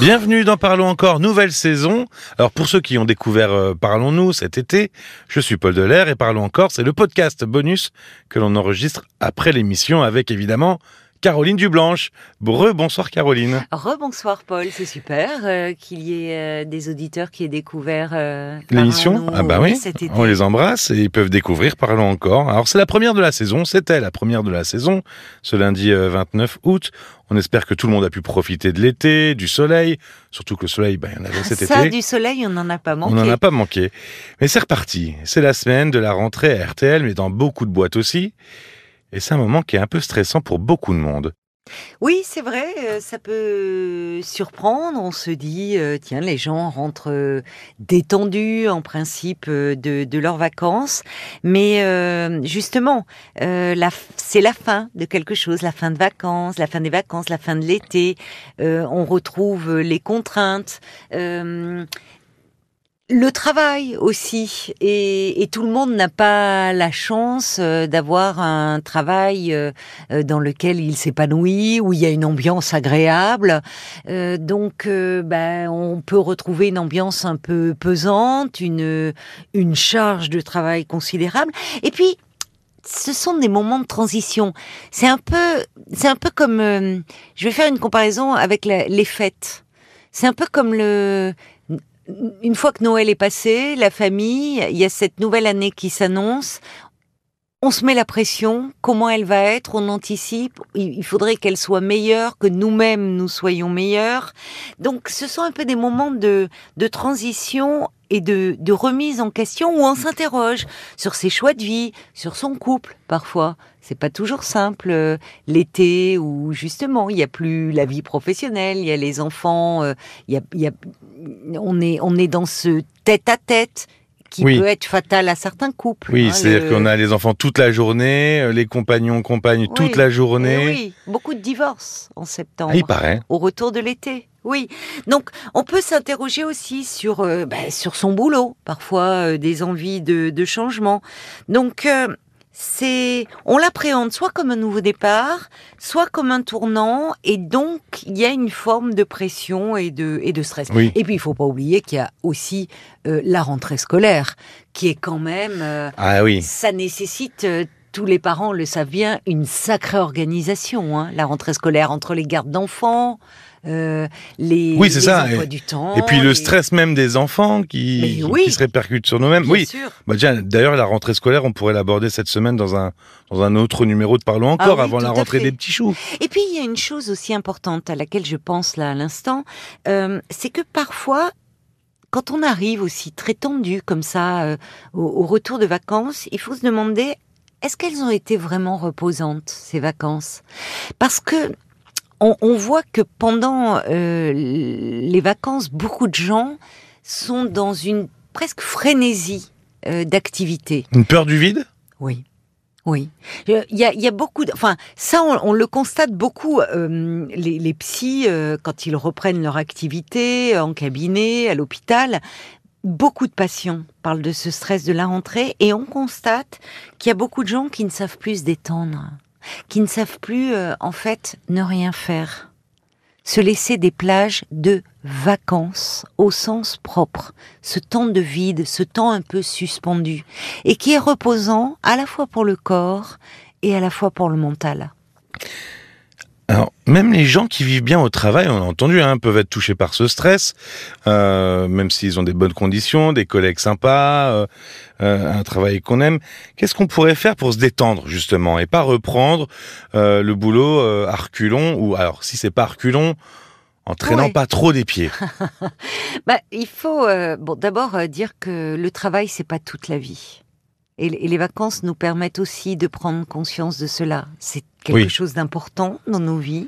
Bienvenue dans Parlons encore, nouvelle saison. Alors pour ceux qui ont découvert euh, Parlons-nous cet été, je suis Paul Delair et Parlons encore, c'est le podcast bonus que l'on enregistre après l'émission avec évidemment Caroline Dublanche. Re, bonsoir Caroline. Rebonsoir Paul, c'est super euh, qu'il y ait euh, des auditeurs qui aient découvert euh, L'émission? Ah bah oui, on les embrasse et ils peuvent découvrir Parlons encore. Alors c'est la première de la saison, c'était la première de la saison, ce lundi euh, 29 août. On espère que tout le monde a pu profiter de l'été, du soleil, surtout que le soleil, ben, il y en avait cet Ça, été. du soleil, on n'en a pas manqué. On n'en a pas manqué. Mais c'est reparti. C'est la semaine de la rentrée à RTL, mais dans beaucoup de boîtes aussi. Et c'est un moment qui est un peu stressant pour beaucoup de monde. Oui, c'est vrai, euh, ça peut surprendre. On se dit, euh, tiens, les gens rentrent euh, détendus en principe de, leurs vacances. Mais justement, c'est la fin de quelque chose, la fin de vacances, la fin des vacances, la fin de l'été. On retrouve les contraintes. Le travail aussi, et, et tout le monde n'a pas la chance euh, d'avoir un travail euh, euh, dans lequel il s'épanouit, où il y a une ambiance agréable. Euh, donc, ben, on peut retrouver une ambiance un peu pesante, une, une charge de travail considérable. Et puis, ce sont des moments de transition. C'est un peu, c'est un peu comme, euh, je vais faire une comparaison avec les fêtes. C'est un peu comme le, une fois que Noël est passé, la famille, il y a cette nouvelle année qui s'annonce. On se met la pression, comment elle va être, on anticipe, il faudrait qu'elle soit meilleure, que nous-mêmes nous soyons meilleurs. Donc ce sont un peu des moments de, transition et de, remise en question où on s'interroge sur ses choix de vie, sur son couple parfois. C'est pas toujours simple euh, l'été où justement il y a plus la vie professionnelle, il y a les enfants, euh, il y a, on est dans ce tête à tête qui Oui. peut être fatal à certains couples. Oui, hein, c'est-à-dire le- qu'on a les enfants toute la journée, euh, les compagnons, compagnes toute la Eh journée. oui, beaucoup de divorces en septembre. Ah, il paraît. au retour de l'été. Oui, donc on peut s'interroger aussi sur euh, ben, sur son boulot, parfois euh, des envies de, de changement. Donc c'est on l'appréhende soit comme un nouveau départ, soit comme un tournant, et donc il y a une forme de pression et de et de stress. Oui. Et puis il faut pas oublier qu'il y a aussi euh, la rentrée scolaire, qui est quand même euh, Ah oui. ça nécessite, euh, tous les parents le savent bien, une sacrée organisation. hein. La rentrée scolaire entre les gardes d'enfants, euh, les, Oui, c'est ça, emplois et- du temps. Et puis le stress même des enfants qui, oui. qui se répercute sur nous-mêmes. Bien Oui. sûr. Bah, d'ailleurs, la rentrée scolaire, on pourrait l'aborder cette semaine dans un, dans un autre numéro de Parlons encore, Ah oui, avant la rentrée des petits choux. Et puis il y a une chose aussi importante à laquelle je pense là à l'instant, euh, c'est que parfois, quand on arrive aussi très tendu comme ça euh, au, au retour de vacances, il faut se demander est-ce qu'elles ont été vraiment reposantes ces vacances? Parce que on, on voit que pendant euh, les vacances, beaucoup de gens sont dans une presque frénésie euh, d'activité. Une peur du vide? Oui. Oui, Euh, il y a, il y a beaucoup, de, enfin ça on, on le constate beaucoup. euh, les, les psys euh, quand ils reprennent leur activité en cabinet, à l'hôpital, beaucoup de patients parlent de ce stress de la rentrée et on constate qu'il y a beaucoup de gens qui ne savent plus se détendre, qui ne savent plus euh, en fait ne rien faire, se laisser des plages de vacances au sens propre, ce temps de vide, ce temps un peu suspendu et qui est reposant à la fois pour le corps et à la fois pour le mental. Alors, même les gens qui vivent bien au travail, on a entendu, hein, peuvent être touchés par ce stress, euh, même s'ils ont des bonnes conditions, des collègues sympas, euh, euh, un travail qu'on aime. Qu'est-ce qu'on pourrait faire pour se détendre, justement, et pas reprendre euh, le boulot euh, à reculons, ou alors, si c'est pas à reculons, en traînant Ouais. pas trop des pieds? Bah, il faut euh, bon d'abord euh, dire que le travail c'est pas toute la vie. Et, les vacances nous permettent aussi de prendre conscience de cela. C'est quelque Oui. chose d'important dans nos vies.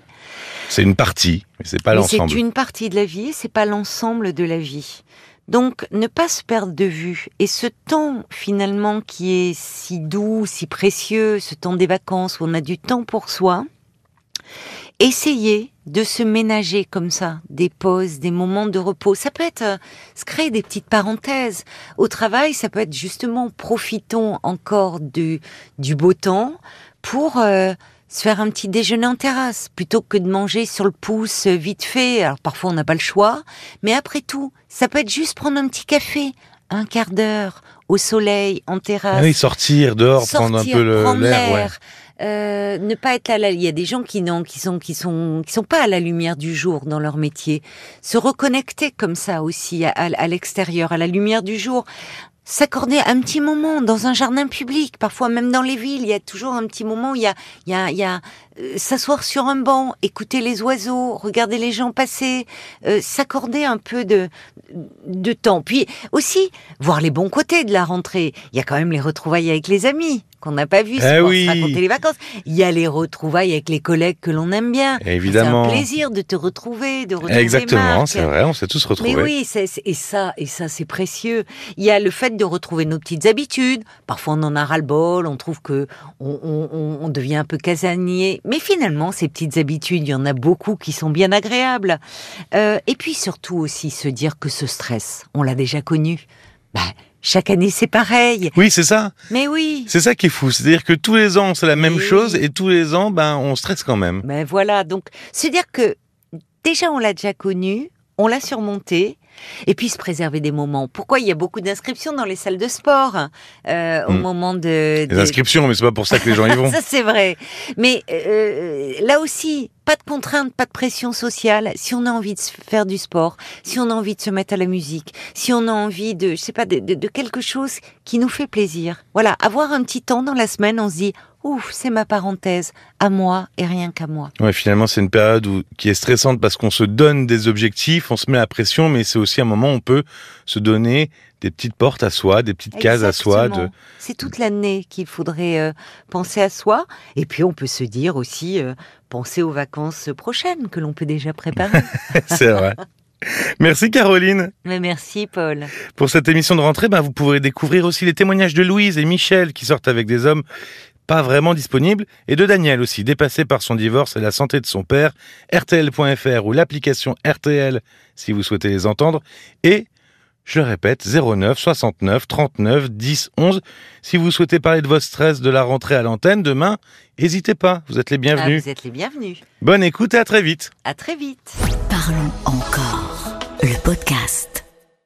C'est une partie, mais c'est pas l'ensemble. c'est une partie de la vie, c'est pas l'ensemble de la vie. Donc, ne pas se perdre de vue. Et ce temps, finalement, qui est si doux, si précieux, ce temps des vacances où on a du temps pour soi, essayez de se ménager comme ça, des pauses, des moments de repos. Ça peut être euh, se créer des petites parenthèses. Au travail, ça peut être justement profitons encore du, du beau temps pour euh, se faire un petit déjeuner en terrasse plutôt que de manger sur le pouce euh, vite fait. Alors parfois on n'a pas le choix, mais après tout, ça peut être juste prendre un petit café, un quart d'heure au soleil, en terrasse. Ah oui, sortir dehors, prendre un peu l'air. Euh, ne pas être à la, il y a des gens qui n'ont, qui sont, qui sont, qui sont pas à la lumière du jour dans leur métier. Se reconnecter comme ça aussi à, à- à l'extérieur, à la lumière du jour. S'accorder un petit moment dans un jardin public, parfois même dans les villes, il y a toujours un petit moment où il y a, il y a, il y a euh, s'asseoir sur un banc, écouter les oiseaux, regarder les gens passer, euh, s'accorder un peu de, de temps. Puis aussi voir les bons côtés de la rentrée. Il y a quand même les retrouvailles avec les amis qu'on n'a pas vus, Eh pour oui. se raconter les vacances. Il y a les retrouvailles avec les collègues que l'on aime bien. Évidemment. C'est un plaisir de te retrouver, de retrouver Exactement, c'est vrai, on s'est tous retrouvés. Mais oui, et ça, et ça, c'est précieux. Il y a le fait de retrouver nos petites habitudes. Parfois, on en a ras-le-bol, on trouve que on, on- on- devient un peu casanier. Mais finalement, ces petites habitudes, il y en a beaucoup qui sont bien agréables. Euh, et puis surtout aussi se dire que ce stress, on l'a déjà connu. Bah, chaque année, c'est pareil. Oui, c'est ça. Mais oui. C'est ça qui est fou. C'est-à-dire que tous les ans, c'est la même Oui. chose et tous les ans, ben, on stresse quand même. Ben voilà, donc se dire que déjà on l'a déjà connu, on l'a surmonté, et puis se préserver des moments. Pourquoi il y a beaucoup d'inscriptions dans les salles de sport euh, au Hmm. moment de, Les inscriptions, mais c'est pas pour ça que les gens y vont. Ça c'est vrai, mais euh, là aussi pas de contraintes, pas de pression sociale. Si on a envie de faire du sport, si on a envie de se mettre à la musique, si on a envie de, je sais pas, de, quelque chose qui nous fait plaisir. Voilà, avoir un petit temps dans la semaine, on se dit, ouf, c'est ma parenthèse, à moi et rien qu'à moi. Ouais, finalement, c'est une période qui est stressante parce qu'on se donne des objectifs, on se met la pression, mais c'est aussi un moment où on peut se donner des petites portes à soi, des petites cases à soi. De... C'est toute l'année qu'il faudrait euh, penser à soi. Et puis on peut se dire aussi, euh, penser aux vacances prochaines que l'on peut déjà préparer. c'est vrai. Merci Caroline. Mais merci Paul. Pour cette émission de rentrée, ben, vous pourrez découvrir aussi les témoignages de Louise et Michel qui sortent avec des hommes pas vraiment disponibles et de Daniel aussi, dépassé par son divorce et la santé de son père, rtl.fr ou l'application RTL si vous souhaitez les entendre et je le répète, 09 69 39 10 11. Si vous souhaitez parler de votre stress de la rentrée à l'antenne demain, n'hésitez pas, vous êtes les Ah, bienvenus. vous êtes les bienvenus. Bonne écoute et à très vite. À très vite. Parlons encore. Le podcast.